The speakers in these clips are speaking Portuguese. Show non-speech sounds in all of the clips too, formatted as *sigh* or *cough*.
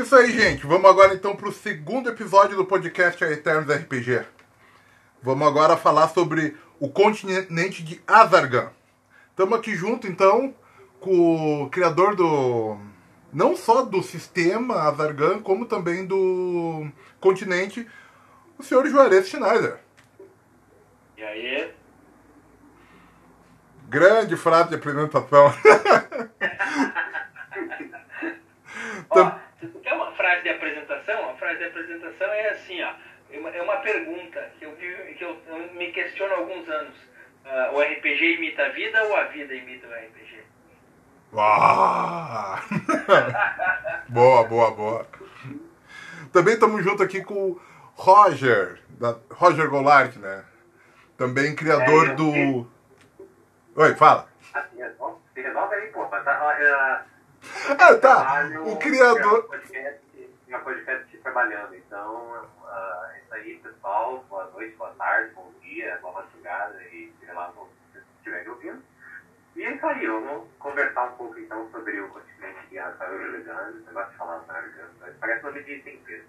Isso aí, gente. Vamos agora então para o segundo episódio do podcast Eternos RPG. Vamos agora falar sobre o continente de Azargan. Estamos aqui junto então com o criador do. não só do sistema Azargan, como também do continente, o senhor Juarez Schneider. E aí? Grande frase de apresentação. *laughs* ó, quer uma frase de apresentação? A frase de apresentação é assim, ó. É uma pergunta que eu, que eu, eu me questiono há alguns anos. Uh, o RPG imita a vida ou a vida imita o RPG? *laughs* Boa, boa, boa. Também estamos junto aqui com o Roger, da Roger Goulart, né? Também criador é, do. Oi, fala. Se resolve aí, pô. Tá, ah, tá. O criador. Uma podcast trabalhando, então uh, isso aí, pessoal. Boa noite, boa tarde, bom dia, boa madrugada e sei lá, se estiverem ouvindo. E é isso aí, vamos conversar um pouco então sobre o continente de Juliano. Você gosta de falar Rafael Parece nome de tempero.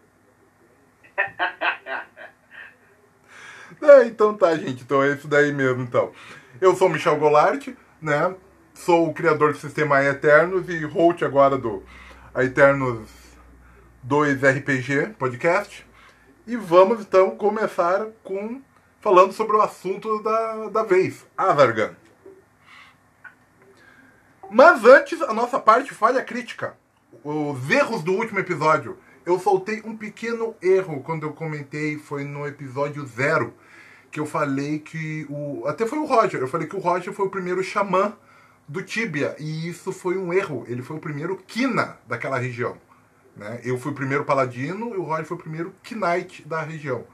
É, então tá, gente. Então é isso daí mesmo, então. Eu sou o Michel Golart, né? Sou o criador do sistema Eternos e host agora do Eternos 2 RPG podcast. E vamos então começar com falando sobre o assunto da, da vez, Azargan. Mas antes, a nossa parte falha crítica. Os erros do último episódio. Eu soltei um pequeno erro quando eu comentei, foi no episódio zero, que eu falei que o. Até foi o Roger, eu falei que o Roger foi o primeiro xamã do Tibia, e isso foi um erro. Ele foi o primeiro Kina daquela região. Né? Eu fui o primeiro Paladino e o Roger foi o primeiro Knight da região.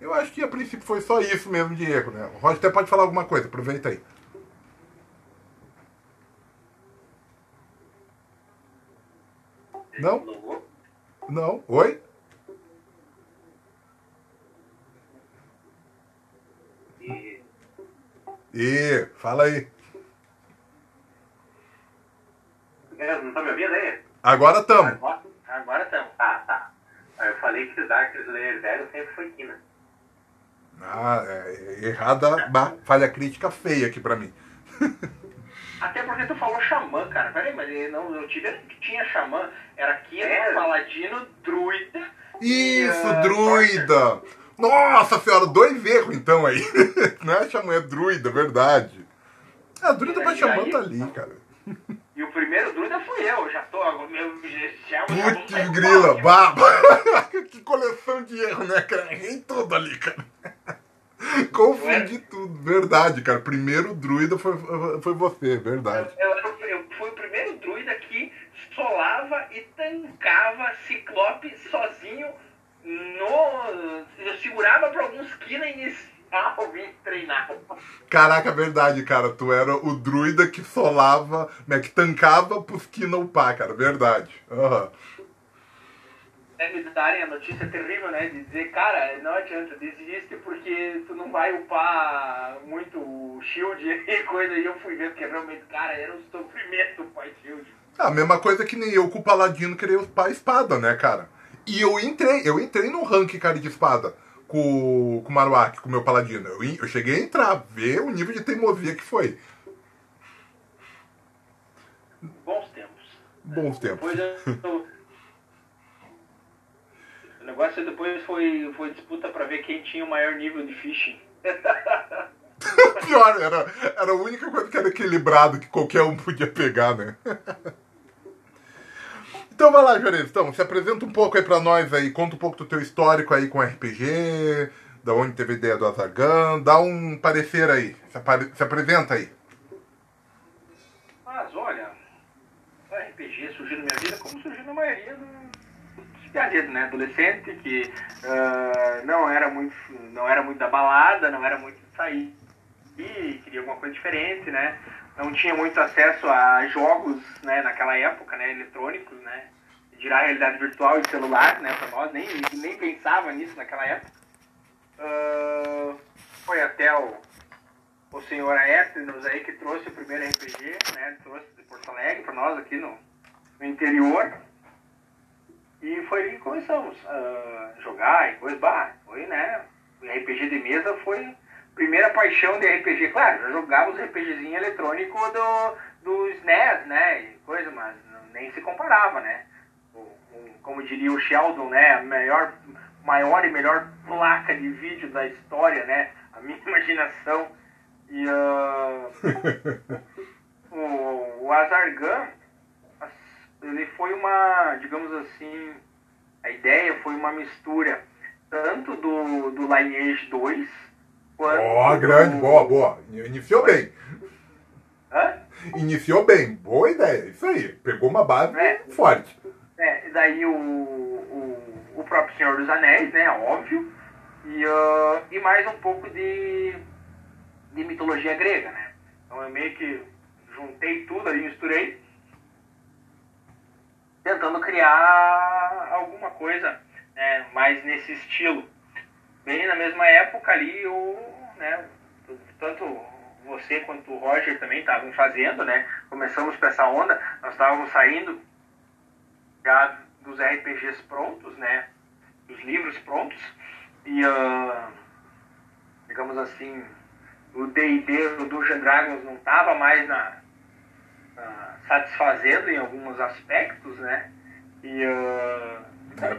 Eu acho que a princípio foi só isso mesmo de erro, né? O Roger até pode falar alguma coisa, aproveita aí. Não? Não. Oi? E fala aí. É, não tá me ouvindo aí? Agora estamos. Agora estamos. Ah, tá. Eu falei que o Dark Slayer velho sempre foi Kina. Ah, é, errada, falha crítica feia aqui pra mim. *laughs* Até porque tu falou xamã, cara. Peraí, mas não, eu tive que tinha xamã. Era Kina, é. paladino, druida. Isso, e, uh, druida! Nossa senhora, dois erros então aí. *laughs* Não é xamã, é druida, verdade. A druida pra xamã tá ali, cara. E o primeiro druida fui eu, já tô. Meu, já, Putz, grila, baba! *laughs* que coleção de erro, né, cara? Errei tudo ali, cara. *laughs* Confundi é? tudo, verdade, cara. Primeiro druida foi, foi você, verdade. Eu, eu, eu fui o primeiro druida que solava e tancava Ciclope sozinho no. Eu segurava pra alguns quilos treinar. Caraca, verdade, cara. Tu era o druida que solava, né, que tancava pros Kina upar, cara. Verdade. Uhum. É, me darem a notícia terrível, né? De dizer, cara, não adianta, desiste porque tu não vai upar muito shield *laughs* e coisa. E eu fui ver que realmente, cara, era um sofrimento upar shield. A mesma coisa que nem eu com o Paladino querer upar a espada, né, cara? E eu entrei, eu entrei no ranking, cara, de espada com, com o Marowak, com o meu paladino. Eu, eu cheguei a entrar, ver o nível de teimosia que foi. Bons tempos. Bons tempos. Depois eu, *laughs* o negócio depois foi, foi disputa para ver quem tinha o maior nível de phishing. *laughs* Pior, era, era a única coisa que era equilibrado, que qualquer um podia pegar, né? *laughs* Então vai lá, Juarez. Então, se apresenta um pouco aí pra nós aí, conta um pouco do teu histórico aí com RPG, da onde teve ideia do Azagan, dá um parecer aí, se, apare... se apresenta aí. Mas olha, o RPG surgiu na minha vida como surgiu na maioria dos piadedos, né? Adolescente que uh, não, era muito, não era muito da balada, não era muito de sair, e queria alguma coisa diferente, né? Não tinha muito acesso a jogos né, naquela época, né, eletrônicos, né, girar realidade virtual e celular, né, para nós, nem, nem pensava nisso naquela época. Uh, foi até o, o senhor Aétrinos aí que trouxe o primeiro RPG, né, trouxe de Porto Alegre para nós aqui no, no interior. E foi ali que começamos a jogar e coisa, bah, foi, né? O RPG de mesa foi primeira paixão de RPG. Claro, já jogava os RPGzinho eletrônico do, do SNES, né? E coisa, mas nem se comparava, né? O, o, como diria o Sheldon, né? A maior, maior e melhor placa de vídeo da história, né? A minha *laughs* imaginação. E uh, o, o Azargan, ele foi uma, digamos assim, a ideia foi uma mistura tanto do, do Lineage 2 quanto. Ó, oh, grande, boa, boa. Iniciou bem. Hã? Iniciou bem, boa ideia. Isso aí, pegou uma base é, forte. É, daí o, o, o próprio Senhor dos Anéis, né? Óbvio. E, uh, e mais um pouco de, de mitologia grega, né? Então eu meio que juntei tudo ali, misturei, tentando criar alguma coisa né, mais nesse estilo. Bem na mesma época ali, o, né, tanto você quanto o Roger também estavam fazendo, né? Começamos com essa onda, nós estávamos saindo já dos RPGs prontos, né? Dos livros prontos. E, uh, digamos assim, o D&D, o Dungeon Dragons não estava mais na, na, satisfazendo em alguns aspectos, né? E uh, é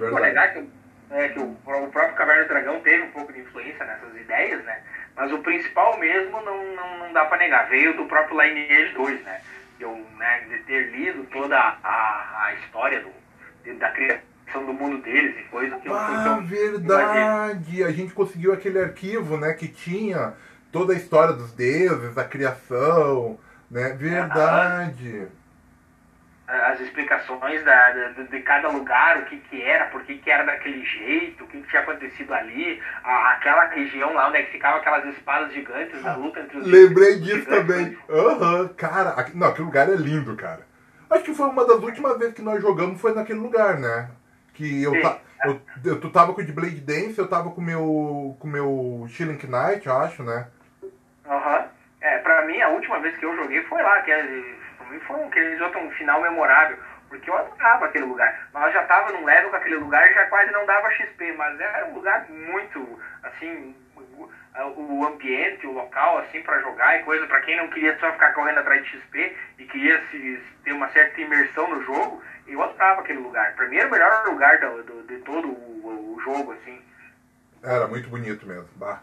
negar que, é, que o, o, próprio Caverna do Dragão teve um pouco de influência nessas ideias, né? Mas o principal mesmo não, não, não dá para negar. Veio do próprio Lineage 2, né? Eu, né, de ter lido toda a, a história do, da criação do mundo deles e coisa que eu Ah, verdade! A gente conseguiu aquele arquivo, né, que tinha toda a história dos deuses, a criação, né? Verdade as explicações da, de, de, cada lugar, o que, que era, por que, que era daquele jeito, o que, que tinha acontecido ali, a, aquela região lá onde é que ficavam aquelas espadas gigantes da luta entre os Lembrei disso também. Aham, uhum, cara, aqui, não, aquele lugar é lindo, cara. Acho que foi uma das últimas vezes que nós jogamos foi naquele lugar, né? Que eu, ta, eu, eu, tu tava com o de Blade Dance, eu tava com meu, com o meu Shilling Knight, eu acho, né? Aham. Uhum. É, pra mim, a última vez que eu joguei foi lá, que é mim foi um, que eles um final memorável, porque eu adorava aquele lugar. Nós já tava num level com aquele lugar e já quase não dava XP, mas era um lugar muito, assim, o ambiente, o local, assim, para jogar e coisa, para quem não queria só ficar correndo atrás de XP e queria se, ter uma certa imersão no jogo, eu adorava aquele lugar. Pra mim era o melhor lugar do, do de todo o, o, jogo, assim. Era muito bonito mesmo, bah.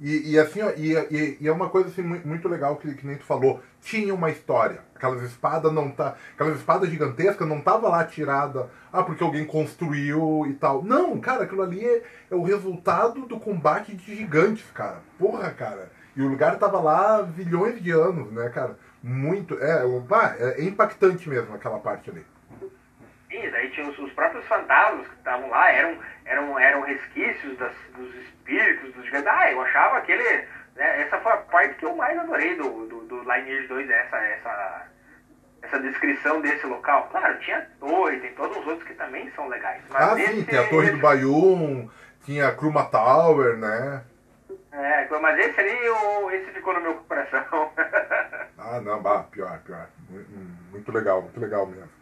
E, e assim, e, e, e, é uma coisa assim, muito legal que, que nem tu falou. Tinha uma história. Aquelas espadas não tá. Aquelas espadas gigantescas não tava lá tirada. Ah, porque alguém construiu e tal. Não, cara, aquilo ali é, é o resultado do combate de gigantes, cara. Porra, cara. E o lugar tava lá bilhões de anos, né, cara? Muito. É, é, é impactante mesmo aquela parte ali. Sim, daí tinha os, os próprios fantasmas que estavam lá, eram, eram, eram resquícios das, dos espíritos, dos gigantes. Ah, eu achava aquele. Né, essa foi a parte que eu mais adorei do, do, do Lineage 2, essa, essa, essa descrição desse local. Claro, tinha torre, tem todos os outros que também são legais. ah, sim, tem a Torre do Bayum, tinha a Kruma Tower, né? É, mas esse ali, eu, esse ficou no meu coração. *laughs* ah, não, bah, pior, pior. Muito legal, muito legal mesmo.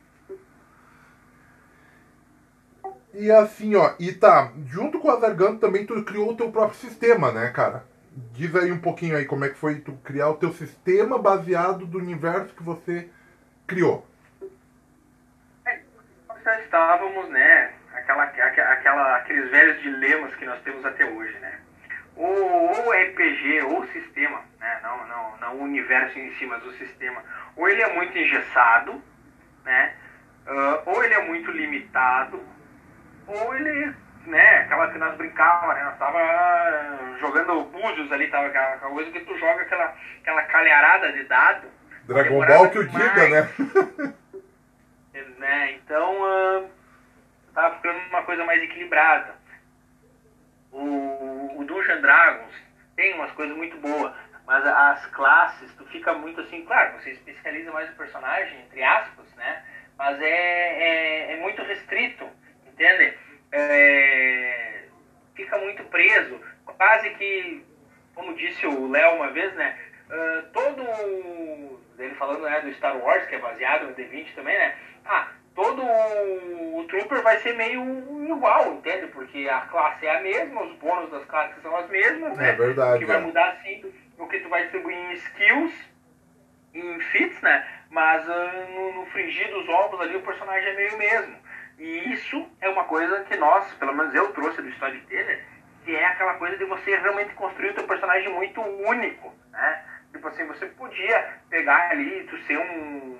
E assim, ó, e tá, junto com o Azarganto também tu criou o teu próprio sistema, né, cara? Diz aí um pouquinho aí como é que foi tu criar o teu sistema baseado do universo que você criou. É, nós já estávamos, né, aquela, aquela, aqueles velhos dilemas que nós temos até hoje, né? O, o RPG, ou sistema, né, não, não, não o universo em si, mas o sistema, ou ele é muito engessado, né, uh, ou ele é muito limitado, ou ele, né, aquela que nós brincávamos, né, nós tava jogando búzios ali, tava aquela coisa que tu joga aquela, aquela calharada de dado. Dragon Ball que o diga, né? né? Então, uh, tava ficando uma coisa mais equilibrada. O, o Dungeon Dragons tem umas coisas muito boas, mas as classes, tu fica muito assim, claro, você especializa mais o personagem, entre aspas, né? Mas é, é, é muito restrito entende? É, fica muito preso, quase que, como disse o Léo uma vez, né? Uh, todo. Ele falando né, do Star Wars, que é baseado no D20 também, né? Ah, todo o 20 Super vai ser meio igual, entende? Porque a classe é a mesma, os bônus das classes são as mesmas, né? É verdade. O que vai é. mudar sim, o que tu vai distribuir em skills, em fits, né? Mas ah, no, no fringir dos ovos ali o personagem é meio mesmo. E isso é uma coisa que nós, pelo menos eu trouxe do Storyteller, que é aquela coisa de você realmente construir o teu personagem muito único, né? Tipo assim, você podia pegar ali, tu ser um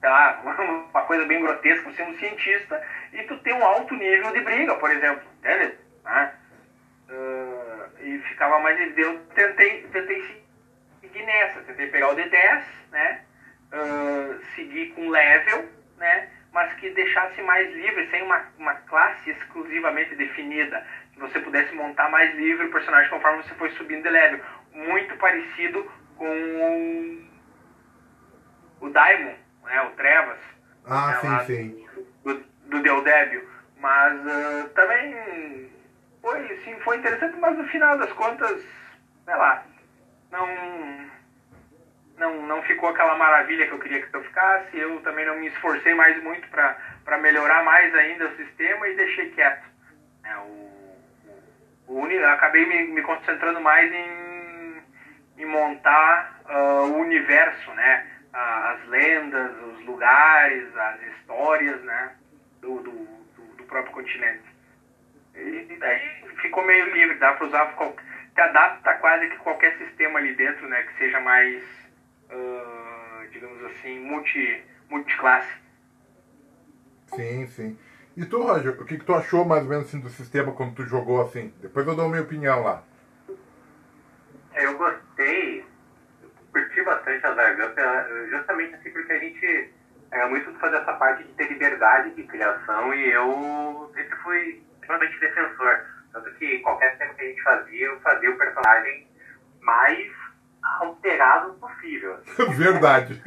sei lá, *laughs* uma coisa bem grotesca, você um cientista e tu tem um alto nível de briga, por exemplo, entende? Né? Uh, e ficava mais eu tentei, tentei seguir nessa, tentei pegar o D10, né? Uh, seguir com level, né? Mas que deixasse mais livre, sem uma, uma classe exclusivamente definida, que você pudesse montar mais livre o personagem conforme você foi subindo de level. Muito parecido com o, o Daimon, né, o Trevas. Ah, né, sim, sim. Do, do Deodébio. Mas uh, também foi, sim, foi interessante, mas no final das contas, sei lá, não, não, não ficou aquela maravilha que eu queria que eu ficasse. Eu também não me esforcei mais muito para melhorar mais ainda o sistema e deixei quieto. É, o, o, o, acabei me, me concentrando mais em, em montar uh, o universo, né? as lendas, os lugares, as histórias, né, do, do, do, próprio continente. E, daí ficou meio livre, dá para usar, se adapta quase que qualquer sistema ali dentro, né, que seja mais, uh, digamos assim, multi, multiclasse. Sim, sim. E tu, Roger, o que, que tu achou mais ou menos assim, do sistema quando tu jogou assim? Depois eu dou a minha opinião lá. Eu gostei curti bastante a Dark justamente assim porque a gente é muito fazer essa parte de ter liberdade de criação e eu sempre fui extremamente defensor. Tanto que qualquer tema que a gente fazia, eu fazia o personagem mais alterado possível. *laughs* Verdade.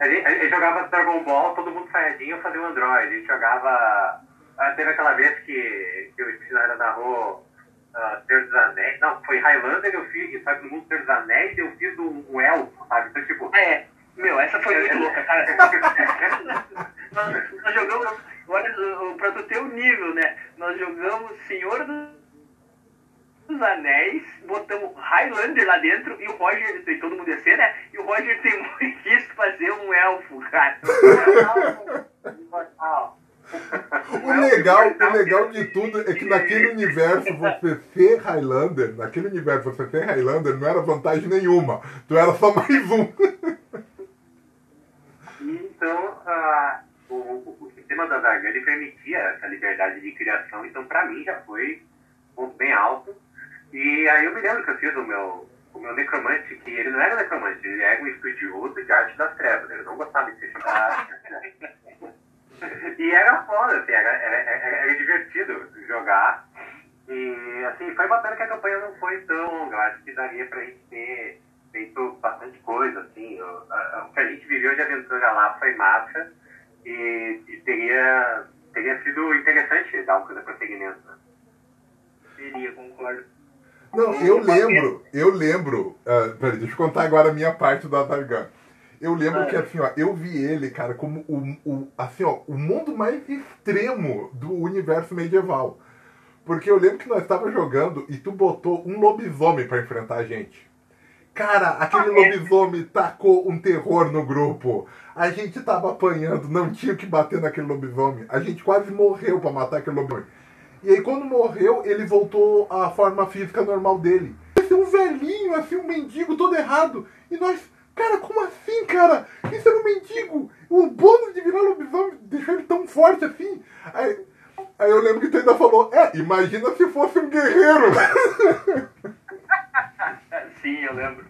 A gente, a gente, jogava Dragon Ball, todo mundo saiadinho, eu fazia um Android. A gente jogava. Ah, teve aquela vez que, que o Spinara narrou uh, Senhor dos Anéis. Não, foi Highlander, eu fiz, sabe, no mundo Senhor dos Anéis, eu fiz um, um elfo, sabe? Então, tipo. É, meu, essa foi muito louca, cara. *laughs* nós, nós, jogamos, olha, pra tu ter o nível, né? Nós jogamos Senhor dos Anéis, botamos Highlander lá dentro e o Roger, e todo mundo ia ser, né? E o Roger tem quis fazer um elfo, cara. *laughs* O legal, o legal de tudo é que naquele universo você ser Highlander, naquele universo você ser Highlander não era vantagem nenhuma. Tu era só mais um. Então, uh, o, o, sistema da Dargan ele permitia essa liberdade de criação, então para mim já foi um ponto bem alto. E aí eu me lembro que eu fiz o meu, o meu necromante, que ele não era necromante, ele era um estudioso de arte das trevas, ele não gostava de ser chamado. e era foda, assim, era, era, era, divertido jogar. E assim, foi bacana que a campanha não foi tão longa. Acho que daria pra gente ter feito bastante coisa, assim. O, a, o que a gente viveu de aventura lá foi massa e, e teria, teria sido interessante dar um prosseguimento. Né? Teria, concordo. Não, eu lembro, eu lembro. Uh, peraí, deixa eu contar agora a minha parte do Adargan. Eu lembro que assim, ó, eu vi ele, cara, como o, o, assim, ó, o mundo mais extremo do universo medieval. Porque eu lembro que nós estávamos jogando e tu botou um lobisomem para enfrentar a gente. Cara, aquele lobisomem tacou um terror no grupo. A gente tava apanhando, não tinha que bater naquele lobisomem. A gente quase morreu para matar aquele lobisomem. E aí quando morreu, ele voltou à forma física normal dele. Esse é um velhinho, assim, um mendigo todo errado. E nós Cara, como assim, cara? Isso era um mendigo. O bônus de virar lobisomem deixou ele tão forte assim. Aí, aí eu lembro que tu ainda falou, é, imagina se fosse um guerreiro. *laughs* Sim, eu lembro.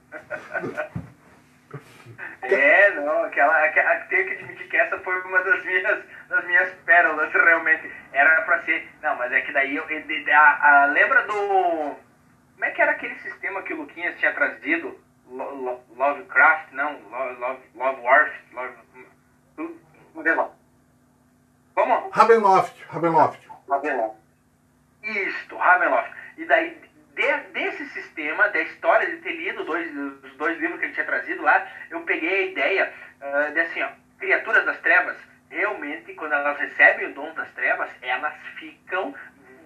É, não, aquela, aquela. Tenho que admitir que essa foi uma das minhas, das minhas pérolas, realmente. Era pra ser. Não, mas é que daí eu. A, a, lembra do. Como é que era aquele sistema que o Luquinhas tinha trazido? Lovecraft, não, Love, Lovewurst, Love, Love, Como? Ravenloft, Ravenloft. Ravenloft. Isto, Ravenloft. E daí, de, desse sistema, da história de ter lido dois, os dois livros que ele tinha trazido lá, eu peguei a ideia uh, de assim, ó, criaturas das trevas, realmente, quando elas recebem o dom das trevas, elas ficam,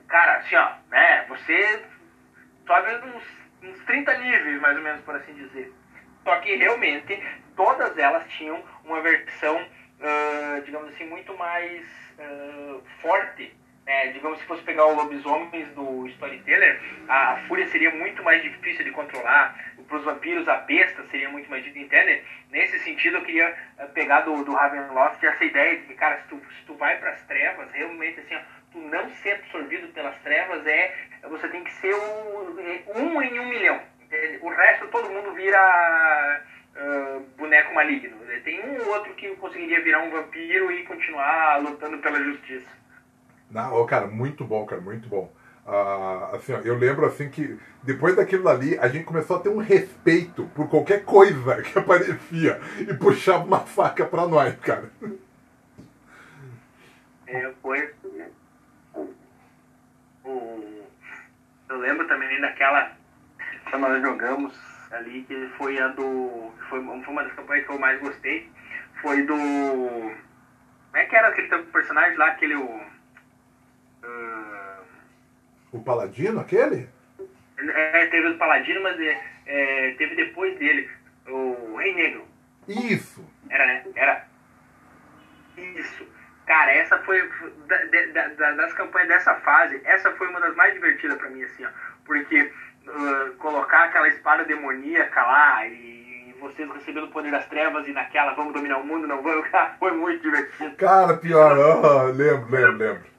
cara, assim, ó, né? Você sobe uns, uns 30 níveis, mais ou menos, por assim dizer. Só que realmente todas elas tinham uma versão, uh, digamos assim, muito mais uh, forte é, digamos, se fosse pegar o lobisomens do Storyteller, a fúria seria muito mais difícil de controlar. Para os vampiros, a besta seria muito mais difícil, entende? Nesse sentido, eu queria eh, pegar do, do Ravenloft essa ideia de que, cara, se tu, se tu vai para as trevas, realmente, assim, ó, tu não ser absorvido pelas trevas é. Você tem que ser um, um em um milhão. O resto, todo mundo vira. Uh, boneco maligno. Tem um ou outro que conseguiria virar um vampiro e continuar lutando pela justiça. Não, oh, cara, muito bom, cara, muito bom. Ah, assim, ó, eu lembro assim que depois daquilo ali a gente começou a ter um respeito por qualquer coisa *laughs* que aparecia e puxava uma faca pra nós, cara. É, foi. Eu lembro também daquela. Quando nós jogamos ali, que foi a do. Foi, uma das campanhas que eu mais gostei. Foi do. Como é que era aquele personagem lá, aquele. O, o Paladino, aquele? É, teve o Paladino, mas é, é, teve depois dele o Rei Negro. Isso. Era, né? Era. Isso. Cara, essa foi. Da, da, das campanhas dessa fase, essa foi uma das mais divertidas pra mim, assim, ó. Porque uh, colocar aquela espada demoníaca lá e vocês recebendo o poder das trevas e naquela vamos dominar o mundo, não vamos, *laughs* cara, foi muito divertido. Cara, pior, oh, lembro, lembro, lembro.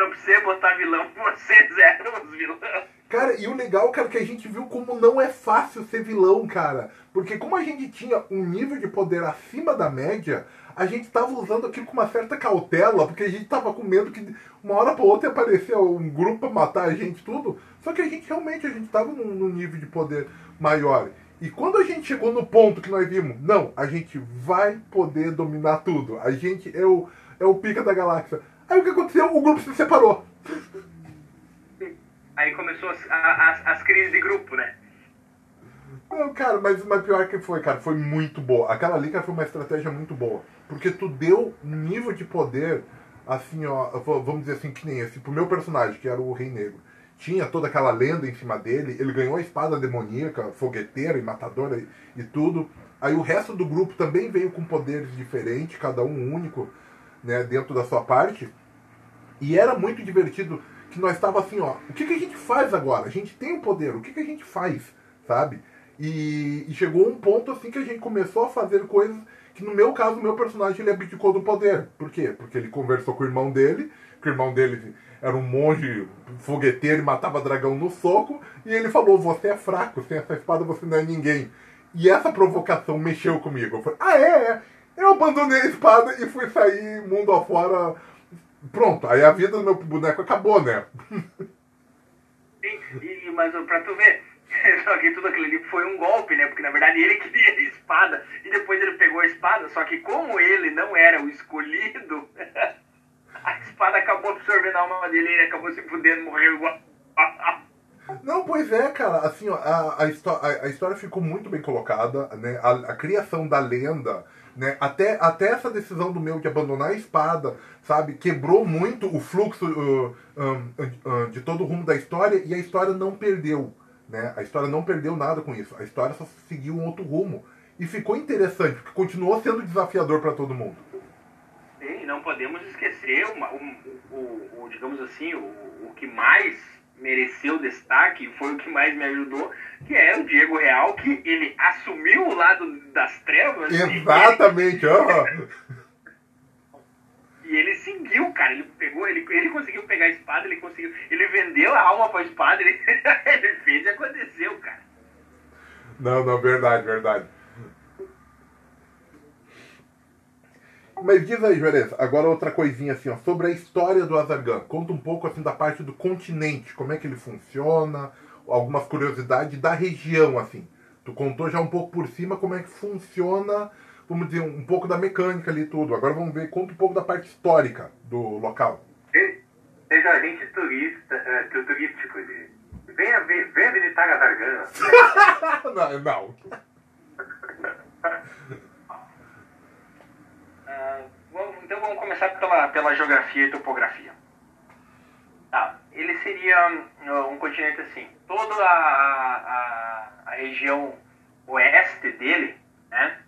Não precisa botar vilão, *laughs* vocês eram os vilões. Cara, e o legal, cara, que a gente viu como não é fácil ser vilão, cara. Porque como a gente tinha um nível de poder acima da média, a gente tava usando aquilo com uma certa cautela, porque a gente tava com medo que uma hora pra outra aparecer um grupo pra matar a gente, tudo. Só que a gente realmente, a gente tava num, num nível de poder maior. E quando a gente chegou no ponto que nós vimos, não, a gente vai poder dominar tudo. A gente é o, é o pica da galáxia. Aí o que aconteceu? O grupo se separou. Aí começou as, as, as crises de grupo, né? Não, cara, mas, mas pior que foi, cara, foi muito boa. Aquela ali, cara, foi uma estratégia muito boa. Porque tu deu um nível de poder, assim, ó, vamos dizer assim, que nem esse, pro meu personagem, que era o Rei Negro. Tinha toda aquela lenda em cima dele, ele ganhou a espada demoníaca, fogueteira e matadora e, e tudo. Aí o resto do grupo também veio com poderes diferentes, cada um único, né, dentro da sua parte. E era muito divertido que nós estava assim, ó, o que, que a gente faz agora? A gente tem o poder, o que, que a gente faz, sabe? E, e, chegou um ponto assim que a gente começou a fazer coisas que no meu caso, o meu personagem ele abdicou do poder. Por quê? Porque ele conversou com o irmão dele, que o irmão dele era um monge fogueteiro e matava dragão no soco, e ele falou, você é fraco, sem essa espada você não é ninguém. E essa provocação mexeu comigo. Eu falei, ah é, é. Eu abandonei a espada e fui sair mundo afora Pronto, aí a vida do meu boneco acabou, né? Sim, e, mas pra tu ver, *laughs* só que tudo aquilo ali foi um golpe, né? Porque na verdade ele queria a espada e depois ele pegou a espada, só que como ele não era o escolhido, *laughs* a espada acabou absorvendo a alma dele e ele acabou se fudendo, morreu igual. Não, pois é, cara, assim, ó, a, a, a, história ficou muito bem colocada, né? A, a criação da lenda né? Até, até essa decisão do meu de abandonar a espada, sabe, quebrou muito o fluxo uh, uh, uh, de todo o rumo da história e a história não perdeu. Né? A história não perdeu nada com isso. A história só seguiu um outro rumo. E ficou interessante, porque continuou sendo desafiador para todo mundo. Sim, não podemos esquecer uma, o, o, o, digamos assim, o, o que mais mereceu destaque, foi o que mais me ajudou, que é o Diego Real, que ele assumiu o lado das trevas. Exatamente, ó. E ele seguiu, cara. Ele pegou, ele, ele conseguiu pegar a espada, ele conseguiu. Ele vendeu a alma pra espada, ele, *laughs* ele fez e aconteceu, cara. Não, não, verdade, verdade. Mas diz aí, Juarez, agora outra coisinha assim, ó, sobre a história do Azargan. Conta um pouco assim da parte do continente, como é que ele funciona, algumas curiosidades da região, assim. Tu contou já um pouco por cima como é que funciona, vamos dizer, um pouco da mecânica ali e tudo. Agora vamos ver, conta um pouco da parte histórica do local. Seja agente turista, é, turístico, venha, venha visitar Azargan. *laughs* não, não. *laughs* então começar pela, pela geografia e topografia. Tá, ele seria um continente assim, toda a, a, a região oeste dele, né,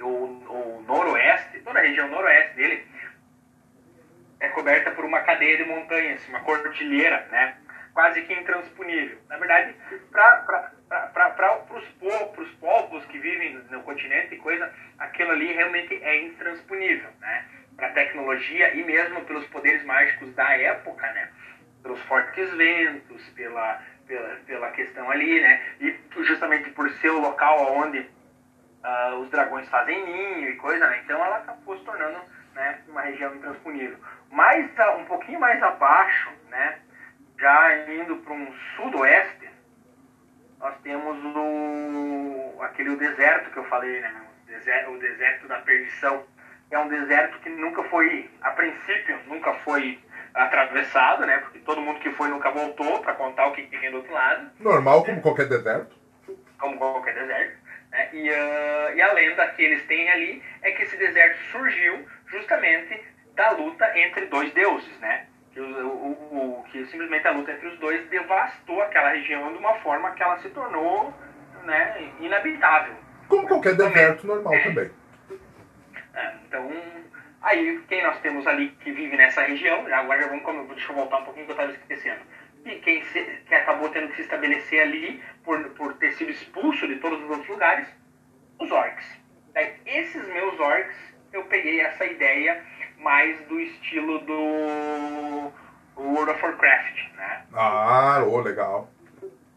o, o noroeste, toda a região noroeste dele é coberta por uma cadeia de montanhas, uma cordilheira, né, quase que intransponível. Na verdade, para os povos que vivem no continente e coisa, aquilo ali realmente é intransponível, né? Para a tecnologia e mesmo pelos poderes mágicos da época, né? Pelos fortes ventos, pela, pela, pela questão ali, né? E justamente por ser o local onde uh, os dragões fazem ninho e coisa, né? Então ela acabou se tornando né, uma região intransponível. Mais, um pouquinho mais abaixo, né? Já indo para um sudoeste, nós temos o, aquele o deserto que eu falei, né? O deserto, o deserto da perdição. É um deserto que nunca foi, a princípio, nunca foi atravessado, né? Porque todo mundo que foi nunca voltou para contar o que tem do outro lado. Normal, como qualquer deserto. Como qualquer deserto. Né? E, uh, e a lenda que eles têm ali é que esse deserto surgiu justamente da luta entre dois deuses, né? O, o, o, que simplesmente a luta entre os dois devastou aquela região de uma forma que ela se tornou né, inabitável. Como qualquer deserto normal é. também. É, então, aí quem nós temos ali que vive nessa região, agora já vamos, deixa eu voltar um pouquinho que eu estava esquecendo. E quem se, que acabou tendo que se estabelecer ali por, por ter sido expulso de todos os outros lugares, os orcs. esses meus orcs, eu peguei essa ideia mais do estilo do World of Warcraft, né? Ah, oh, legal.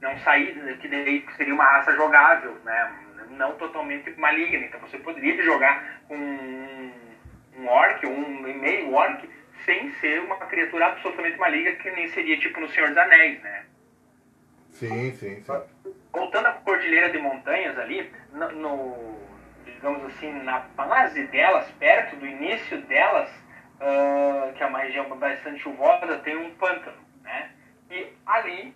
Não sair, que daí seria uma raça jogável, né? Não totalmente maligna. Então você poderia jogar com um orc, um meio orc, sem ser uma criatura absolutamente maligna, que nem seria tipo no Senhor dos Anéis, né? Sim, sim, sim. Voltando à cordilheira de montanhas ali, no, no digamos assim, na base delas, perto do início delas, uh, que é uma região bastante chuvosa, tem um pântano, né? E ali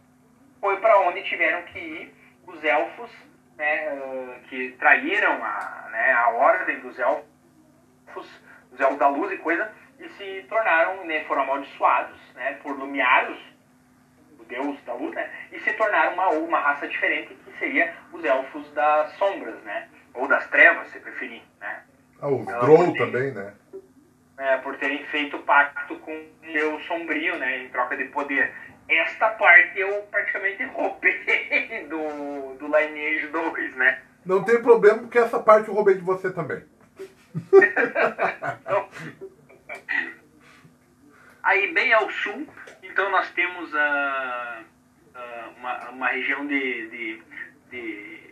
foi para onde tiveram que ir os elfos, né, uh, que traíram a, né, a ordem dos elfos, os elfos da luz e coisa, e se tornaram, né, foram amaldiçoados, né, por Lumiaros, o deus da luz, né, e se tornaram uma, uma raça diferente, que seria os elfos das sombras, né, ou das trevas, se preferir, né. Ah, os Drow também, né. É, por terem feito pacto com o Deus sombrio, né, em troca de poder. Esta parte eu praticamente roubei *laughs* do, do Lineage 2, né. Não tem problema, porque essa parte eu roubei de você também. *laughs* então, aí bem ao sul, então nós temos uh, uh, uma, uma região de, de, de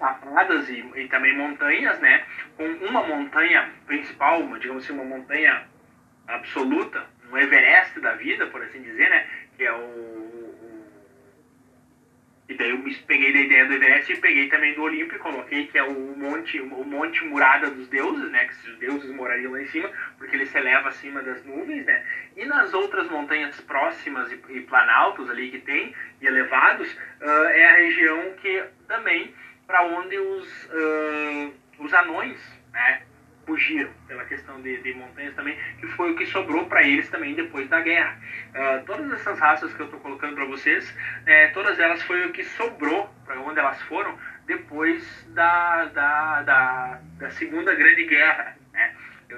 chapadas e, e, também montanhas, né? Com uma montanha principal, uma, digamos assim, uma montanha absoluta, um Everest da vida, por assim dizer, né? Que é o, e daí eu peguei da ideia do Everest e peguei também do Olimpo e coloquei que é o monte, o monte murada dos deuses, né? Que os deuses morariam lá em cima, porque ele se eleva acima das nuvens, né? E nas outras montanhas próximas e, e planaltos ali que tem, e elevados, uh, é a região que também para onde os, uh, os anões, né? fugiram pela questão de, de, montanhas também, que foi o que sobrou para eles também depois da guerra. Uh, todas essas raças que eu estou colocando para vocês, é, todas elas foi o que sobrou para onde elas foram depois da, da, da, da Segunda Grande Guerra. Né?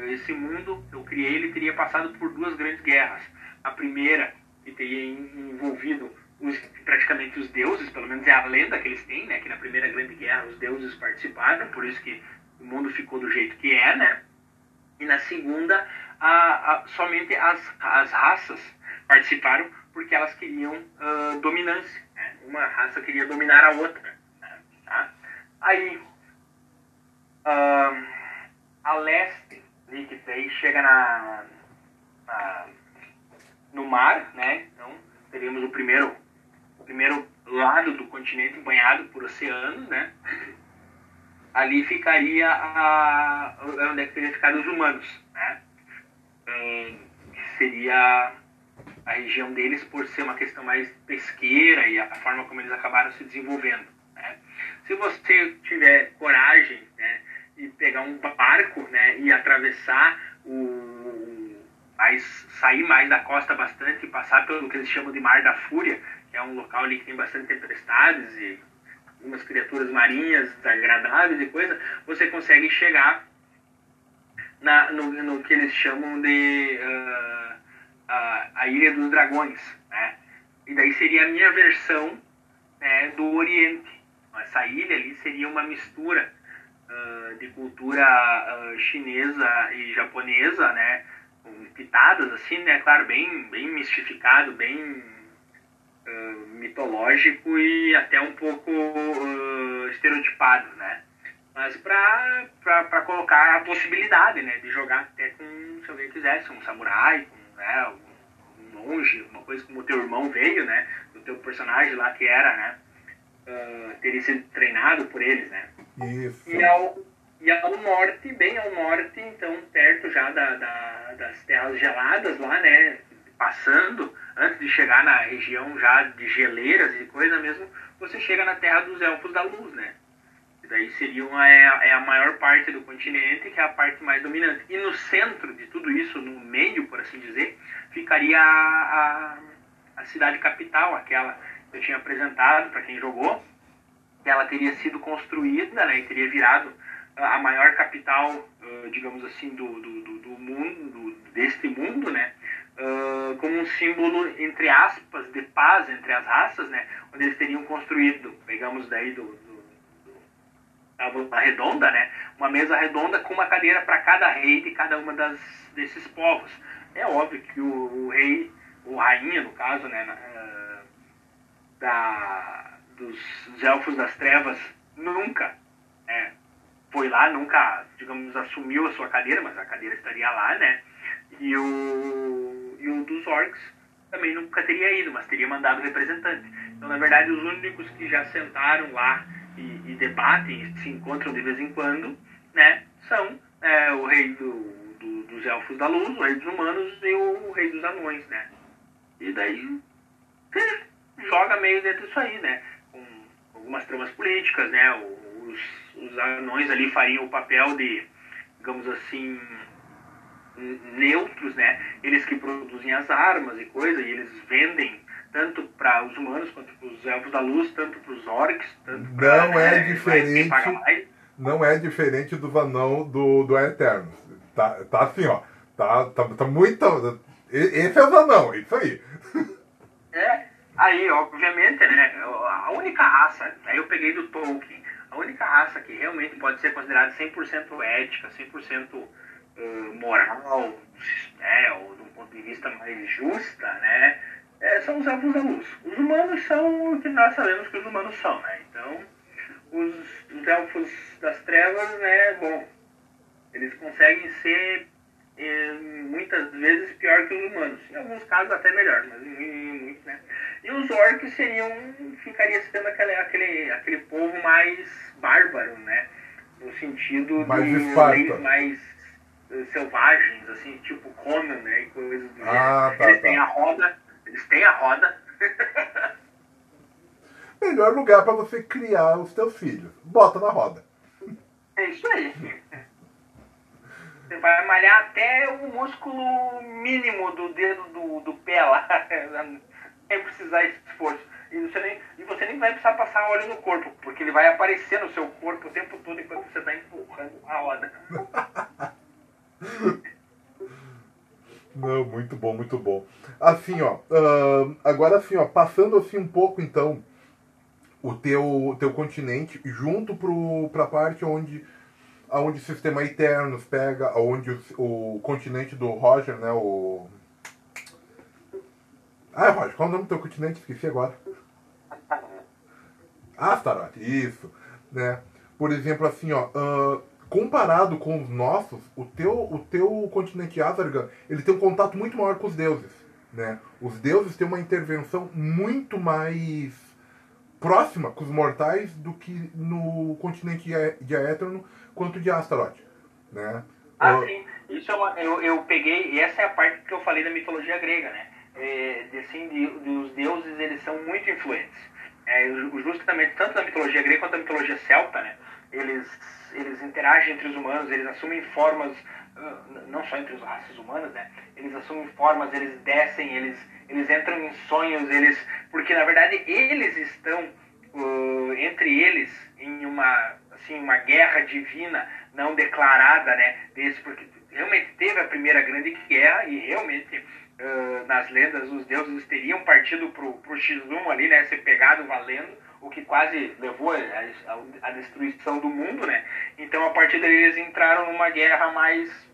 Esse mundo, eu criei, ele teria passado por duas grandes guerras. A primeira, que teria envolvido os, praticamente os deuses, pelo menos é a lenda que eles têm, né? que na Primeira Grande Guerra os deuses participaram, por isso que o mundo ficou do jeito que é, né? E na segunda, a, a, somente as, as raças participaram porque elas queriam uh, dominância. Né? Uma raça queria dominar a outra. Né? Tá? Aí, uh, a leste, que daí chega na, na, no mar, né? Então, teríamos o primeiro, o primeiro lado do continente banhado por oceanos, né? ali ficaria a, onde é que teria ficado os humanos, né? Hum, seria a região deles por ser uma questão mais pesqueira e a forma como eles acabaram se desenvolvendo. Né? Se você tiver coragem né, e pegar um barco né, e atravessar o mais sair mais da costa bastante passar pelo que eles chamam de Mar da Fúria, é um local ali que tem bastante tempestades e umas criaturas marinhas desagradáveis e coisa, você consegue chegar na, no, no que eles chamam de uh, a, a Ilha dos Dragões, né? E daí seria a minha versão né, do Oriente. Essa ilha ali seria uma mistura uh, de cultura uh, chinesa e japonesa, né? Pitadas assim, né? Claro, bem, bem mistificado, bem uh, mitológico e até um pouco estereotipado, né? Mas para colocar a possibilidade, né? De jogar até com, se alguém quisesse, um samurai, com, né? Um monge, uma coisa como o teu irmão veio, né? Do teu personagem lá que era, né? uh, teria sido treinado por eles, né? Isso. E ao, e ao norte, bem ao norte, então perto já da, da, das terras geladas lá, né? Passando, antes de chegar na região já de geleiras e coisa mesmo, você chega na terra dos elfos da luz, né? E daí seria uma, é, é a maior parte do continente, que é a parte mais dominante. E no centro de tudo isso, no meio, por assim dizer, ficaria a, a, a cidade capital, aquela eu tinha apresentado para quem jogou, ela teria sido construída né, e teria virado a maior capital, digamos assim, do, do, do mundo, do, deste mundo, né, como um símbolo, entre aspas, de paz entre as raças, né, onde eles teriam construído, pegamos daí do, do da redonda, né, uma mesa redonda com uma cadeira para cada rei de cada uma das, desses povos. É óbvio que o, o rei, o rainha, no caso, né, da, dos, dos elfos das trevas nunca é, foi lá, nunca, digamos, assumiu a sua cadeira, mas a cadeira estaria lá, né? E o, e o dos orcs também nunca teria ido, mas teria mandado representante. Então, na verdade, os únicos que já sentaram lá e, e debatem, se encontram de vez em quando, né, são é, o rei do, do, dos elfos da luz, o rei dos humanos e o rei dos anões, né? E daí joga meio dentro disso aí, né? Com algumas tramas políticas, né? Os, os anões ali fariam o papel de, digamos assim, neutros, né? Eles que produzem as armas e coisa, e eles vendem tanto para os humanos quanto para os elfos da luz, tanto para os orcs, tanto pra, Não é né, diferente. Não é diferente do anão do, do Eterno. Tá, tá assim, ó. Tá, tá, tá muito. Esse é o anão, isso aí. *laughs* É, Aí, obviamente, né, a única raça, aí eu peguei do Tolkien, a única raça que realmente pode ser considerada 100% ética, 100% uh, moral, né, ou de um ponto de vista mais justa, né, é, são os elfos da luz. Os humanos são o que nós sabemos que os humanos são, né, então os, os elfos das trevas, né, bom, eles conseguem ser muitas vezes pior que os humanos. Em alguns casos até melhor, mas em muitos, né? E os orcs seriam, ficaria sendo aquele, aquele, aquele povo mais bárbaro, né? No sentido mais de mais uh, selvagens, assim, tipo Conan, né? E coisas do ah, tá, eles tá. têm a roda, eles têm a roda. *laughs* Melhor lugar para você criar os teus filhos. Bota na roda. É isso aí. Você vai malhar até o músculo mínimo do dedo do, do pé lá, *laughs* sem precisar de esforço. E você, nem, e você nem vai precisar passar óleo no corpo, porque ele vai aparecer no seu corpo o tempo todo enquanto você está empurrando a roda. *laughs* Não, muito bom, muito bom. Assim, ó, uh, agora assim, ó, passando assim um pouco então o teu, teu continente junto pro, pra parte onde aonde o sistema Eternos pega, aonde o, o continente do Roger, né, o... Ah, Roger, qual é o nome do teu continente? Esqueci agora. Astaroth, isso, né. Por exemplo, assim, ó, uh, comparado com os nossos, o teu, o teu continente Azargan, ele tem um contato muito maior com os deuses, né. Os deuses têm uma intervenção muito mais próxima com os mortais do que no continente de Aeterno, quanto de Astaroth, né? Ah, sim. Isso é uma, eu, eu peguei, e essa é a parte que eu falei da mitologia grega, né? É, assim, de, de, os deuses, eles são muito influentes. É, justamente, tanto na mitologia grega quanto na mitologia celta, né? Eles, eles interagem entre os humanos, eles assumem formas não só entre as raças humanas, né? Eles assumem formas, eles descem, eles, eles entram em sonhos, eles, porque na verdade eles estão uh, entre eles em uma assim uma guerra divina não declarada, né? Desse porque realmente teve a primeira grande guerra e realmente uh, nas lendas os deuses teriam partido pro pro X1 ali, né? Ser pegado valendo o que quase levou à destruição do mundo, né? Então, a partir daí, eles entraram numa guerra mais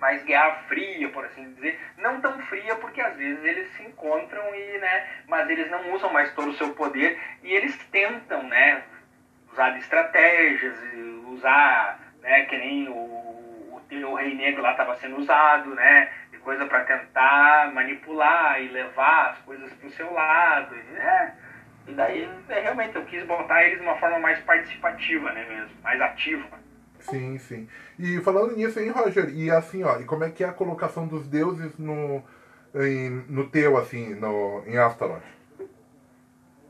mais guerra fria, por assim dizer, não tão fria porque às vezes eles se encontram e, né, mas eles não usam mais todo o seu poder. E eles tentam, né, usar estratégias, usar, né, que nem o, o, o Rei Negro lá estava sendo usado, né, de coisa para tentar manipular e levar as coisas para o seu lado, né, daí, é, realmente, eu quis botar eles de uma forma mais participativa, né, mesmo, mais ativa. Sim, sim. E falando nisso, hein, Roger, e assim, ó, e como é que é a colocação dos deuses no, em, no teu, assim, no, em Astaroth?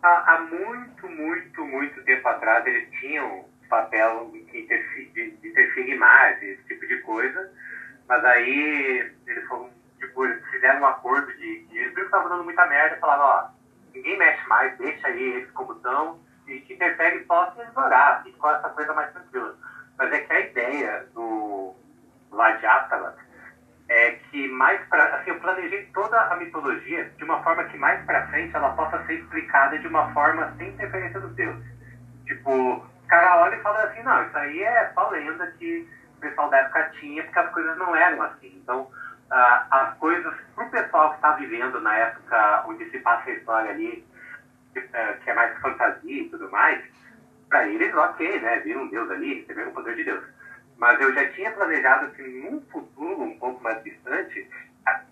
Há, há muito, muito, muito tempo atrás eles tinham papel de, interferir, de interferir mais, esse tipo de coisa, mas aí eles foram, tipo, eles fizeram um acordo de, de eles viram que estavam dando muita merda e falaram, ó, ninguém mexe mais, deixa aí eles como estão, e que interfere só se explorar, ficou essa coisa mais tranquila. Mas é que a ideia do Atalat é que mais para assim, eu planejei toda a mitologia de uma forma que mais para frente ela possa ser explicada de uma forma sem interferência dos deuses. Tipo, o cara olha e fala assim, não, isso aí é só lenda que o pessoal da época tinha, porque as coisas não eram assim. Então, as coisas pessoal que está vivendo na época onde se passa a história ali, que, que é mais fantasia e tudo mais, para eles, ok, né? Viram um Deus ali, receberam o poder de Deus. Mas eu já tinha planejado que num futuro um pouco mais distante,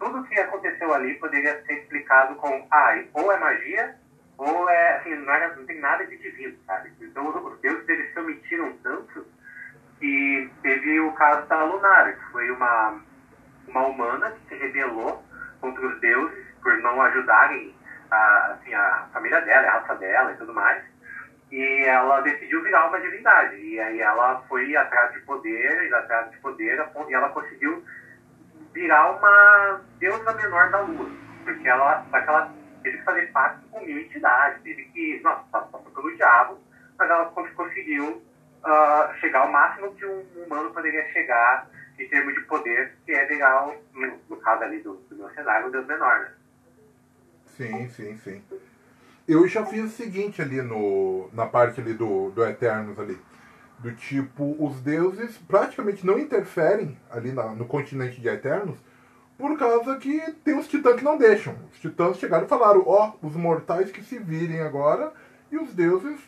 tudo o que aconteceu ali poderia ser explicado com, ah, ou é magia, ou é, assim, não, é, não tem nada de divino, sabe? Então os deuses, eles se omitiram tanto que teve o caso da Lunar, que foi uma uma humana que se rebelou contra os deuses por não ajudarem a, assim, a família dela, a raça dela e tudo mais. E ela decidiu virar uma divindade. E aí ela foi atrás de poder, atrás de poder, e ela conseguiu virar uma deusa menor da lua. Porque ela, ela teve que fazer parte com mil entidades, teve que, nossa, passou pelo diabo, mas ela conseguiu uh, chegar ao máximo que um humano poderia chegar em termos de poder, que é virar, no, no caso ali do, do meu cenário, um Deus menor, né? Sim, sim, sim. Eu já fiz o seguinte ali no, na parte ali do, do Eternos ali. Do tipo, os deuses praticamente não interferem ali na, no continente de Eternos por causa que tem os titãs que não deixam. Os titãs chegaram e falaram, ó, oh, os mortais que se virem agora e os deuses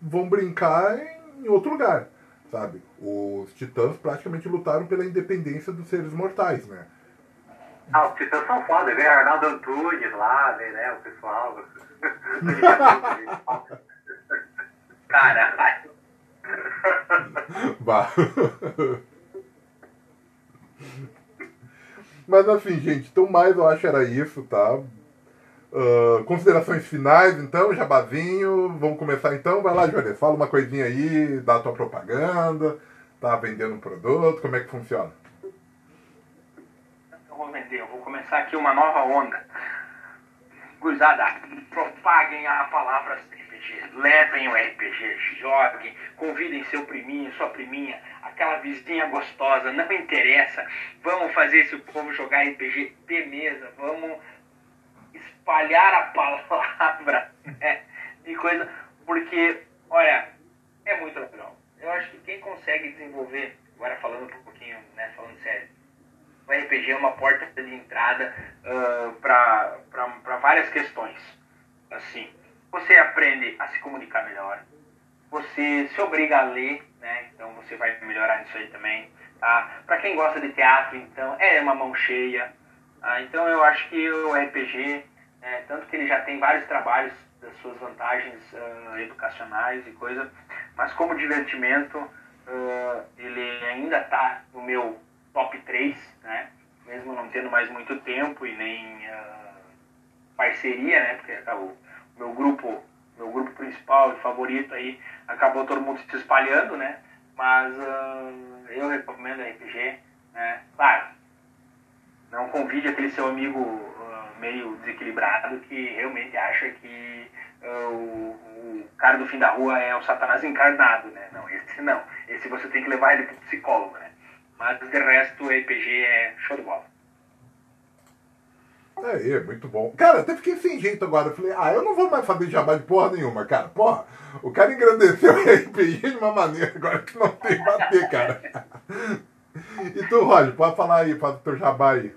vão brincar em outro lugar sabe? Os titãs praticamente lutaram pela independência dos seres mortais, né? Ah, os titãs são foda, vem Arnaldo Antunes lá, vem, né, o pessoal. *laughs* Caralho. Bah. *laughs* Mas assim, gente, então mais eu acho era isso, tá? Uh, considerações finais, então, Jabazinho. Vamos começar então. Vai lá, Juarez, fala uma coisinha aí, dá a tua propaganda, tá vendendo um produto, como é que funciona? Eu vou vender, eu vou começar aqui uma nova onda. Gurizada, propaguem a palavra RPG, levem o RPG, joguem, convidem seu priminho, sua priminha, aquela vizinha gostosa, não interessa. Vamos fazer esse povo jogar RPG de mesa, vamos espalhar a palavra *laughs* né, e coisa, porque, olha, é muito legal. Eu acho que quem consegue desenvolver, agora falando um pouquinho, né, falando sério, o RPG é uma porta de entrada uh, para várias questões. Assim, você aprende a se comunicar melhor, você se obriga a ler, né? Então você vai melhorar nisso aí também. Tá? Para quem gosta de teatro, então é uma mão cheia. Tá? Então eu acho que o RPG é, tanto que ele já tem vários trabalhos das suas vantagens uh, educacionais e coisa, mas como divertimento uh, ele ainda está no meu top 3, né? mesmo não tendo mais muito tempo e nem uh, parceria, né? porque acabou, o meu grupo meu grupo principal e favorito aí acabou todo mundo se espalhando, né? Mas eu recomendo RPG né? Claro, não convide aquele seu amigo meio desequilibrado que realmente acha que uh, o, o, cara do fim da rua é o Satanás encarnado, né? Não, esse não. Esse você tem que levar ele pro psicólogo, né? Mas de resto, o RPG é show de bola. Aí, muito bom. Cara, até fiquei sem jeito agora. Falei, ah, eu não vou mais fazer jabá de porra nenhuma, cara. Porra, o cara engrandeceu o RPG de uma maneira agora que não tem bater, cara. *laughs* E tu, Roger, pode falar aí, faz o teu jabá aí.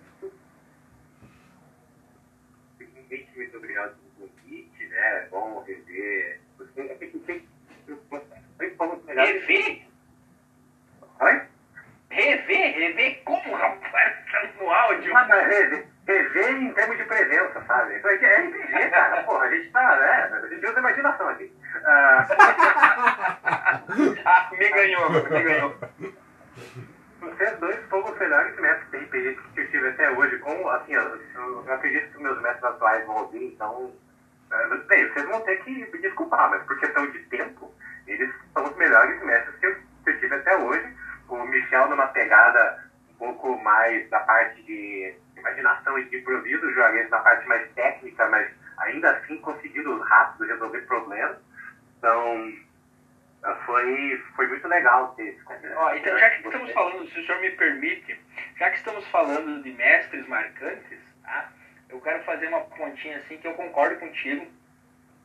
Muito obrigado pelo convite, né? É bom rever. Oi? Rever? Rever como, rapaz? Tá no áudio. Ah, mas rever, rever em termos de presença, sabe? Isso aqui é RPG, cara. Porra, a gente tá, né? A gente usa imaginação aqui. Ah, *laughs* Ah, me ganhou, me ganhou. Vocês dois foram os melhores mestres de RPG que eu tive até hoje. Com, assim, eu, eu acredito que os meus mestres atuais vão ouvir, então. Bem, vocês vão ter que me desculpar, mas por questão de tempo, eles são os melhores mestres que eu, tive até hoje. O Michel numa pegada um pouco mais da parte de imaginação e de improviso, o Juarez na parte mais técnica, mas ainda assim conseguindo rápido resolver problemas. Então, foi, foi muito legal ter Ó, então, já que estamos falando, se o senhor me permite, já que estamos falando de mestres marcantes, tá? Eu quero fazer uma pontinha assim que eu concordo contigo.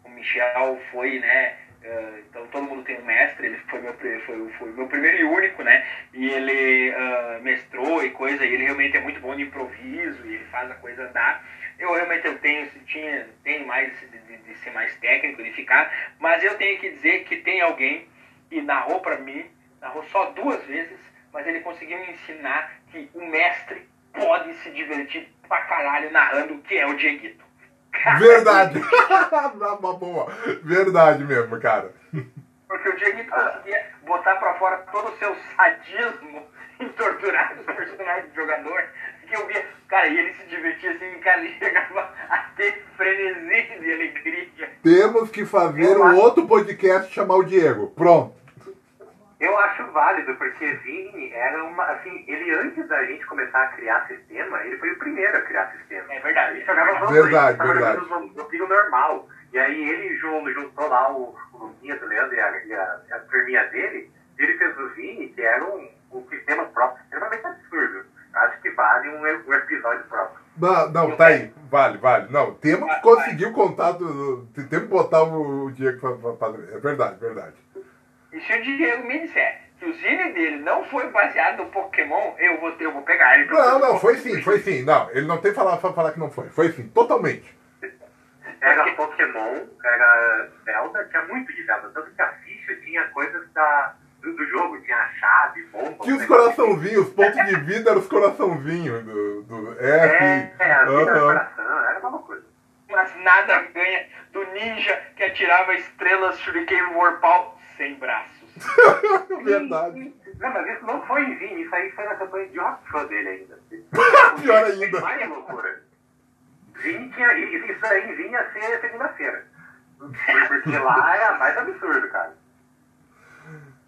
O Michel foi, né? eh, então todo mundo tem um mestre, ele foi meu, foi, foi meu primeiro e único, né? E ele ah, mestrou e coisa, e ele realmente é muito bom de improviso, e ele faz a coisa andar. Eu realmente eu tenho, tinha, tenho mais de, de, de ser mais técnico, de ficar, mas eu tenho que dizer que tem alguém que narrou pra mim, narrou só duas vezes, mas ele conseguiu me ensinar que o mestre pode se divertir pra caralho narrando, que é o Dieguito. Cara, Verdade. *laughs* *laughs* Uma boa. Verdade mesmo, cara. Porque o Dieguito conseguia botar pra fora todo o seu sadismo *laughs* em torturar os personagens do jogador. Que eu via, cara, e ele se divertia assim, cara, ele chegava a ter frenesi de alegria. Temos que fazer um outro podcast chamar o Diego. Pronto. Eu acho válido, porque Vini era uma. Assim, ele antes da gente começar a criar sistema, ele foi o primeiro a criar sistema. É verdade. Ele jogava Valorant, Verdade, tava verdade. jogando pino normal. E aí ele juntou, lá o, o Luquinhas, o Leandro e a, e a, a turminha dele, e ele fez o Vini, que era um, um sistema próprio extremamente absurdo. Acho que vale um, um episódio próprio. Não, não, tá aí. Vale, vale. Não, temos que conseguir o contato. Temos que botar o Diego pra, pra, pra- É verdade, verdade. E se o Diego me disser que o Zine dele não foi baseado no Pokémon, eu vou, eu vou pegar ele. Não, não, foi sim, foi sim. Não, ele não tem falar pra falar que não foi. Foi sim, totalmente. Era Pokémon, era Zelda, tinha muito de Zelda. Tanto que a ficha tinha coisas da, do, do jogo, tinha a chave, bomba. Tinha os negócio. coraçãozinhos, os pontos de vida eram os coraçãozinhos do, do F. É, é, a vida do Aham. coração, era uma coisa. Mas nada ganha do ninja que atirava estrelas Shuriken Warpal sem braços. *laughs* Verdade. Não, mas isso não foi em Vini, isso aí foi na campanha de Oxford dele ainda. *laughs* Pior ainda. Mais loucura. Vini tinha. Isso aí em Vini ia ser segunda-feira. Porque lá era mais absurdo, cara.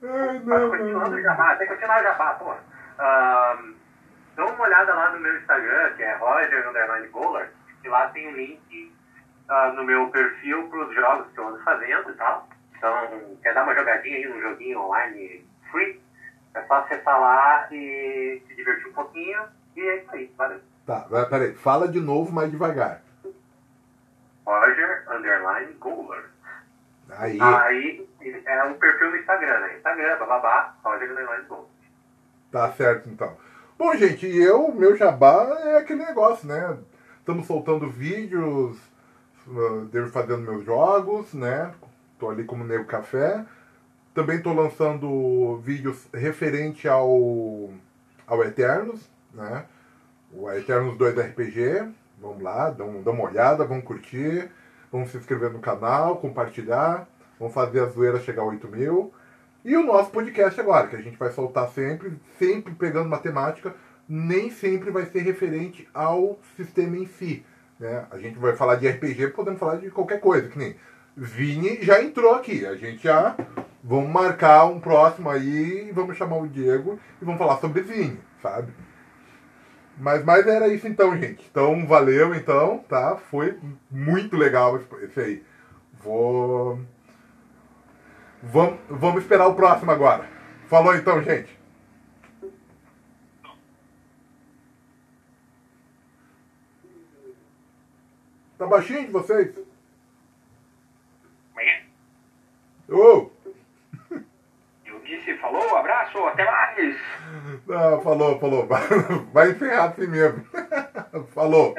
Ai, Mas não, continuando o jabá, tem que continuar o jabá, porra. Ahn, dá uma olhada lá no meu Instagram, que é Roger Underline Goller, que lá tem um link ah, no meu perfil para os jogos que eu ando fazendo e tal. Então, quer dar uma jogadinha aí num joguinho online free? É só acessar lá e se divertir um pouquinho. E é isso aí, valeu. Tá, vai, peraí. Fala de novo, mais devagar. Roger Underline Goller. Aí. Aí é um perfil no Instagram, né? Instagram, bababá, Roger Underline Goller. Tá certo, então. Bom, gente, e eu, meu jabá é aquele negócio, né? Estamos soltando vídeos uh, de eu fazendo meus jogos, né? Tô ali como Nego Café. Também tô lançando vídeos referente ao, ao Eternos, né? O Eternos 2 RPG. Vamos lá, dá uma olhada, vamos curtir. Vamos se inscrever no canal, compartilhar. Vamos fazer a zoeira chegar a 8 mil. E o nosso podcast agora, que a gente vai soltar sempre, sempre pegando matemática, nem sempre vai ser referente ao sistema em si. Né? A gente vai falar de RPG, podemos falar de qualquer coisa, que nem Vini já entrou aqui. A gente já vamos marcar um próximo aí, vamos chamar o Diego e vamos falar sobre Vini, sabe? Mas, mas era isso então, gente. Então, valeu então, tá? Foi muito legal esse aí. Vou. Vamos, vamos esperar o próximo agora. Falou então, gente. Tá baixinho de vocês? Eu disse, falou, abraço, até mais. Não, falou, falou. *laughs* Vai encerrar assim mesmo. *laughs* Falou.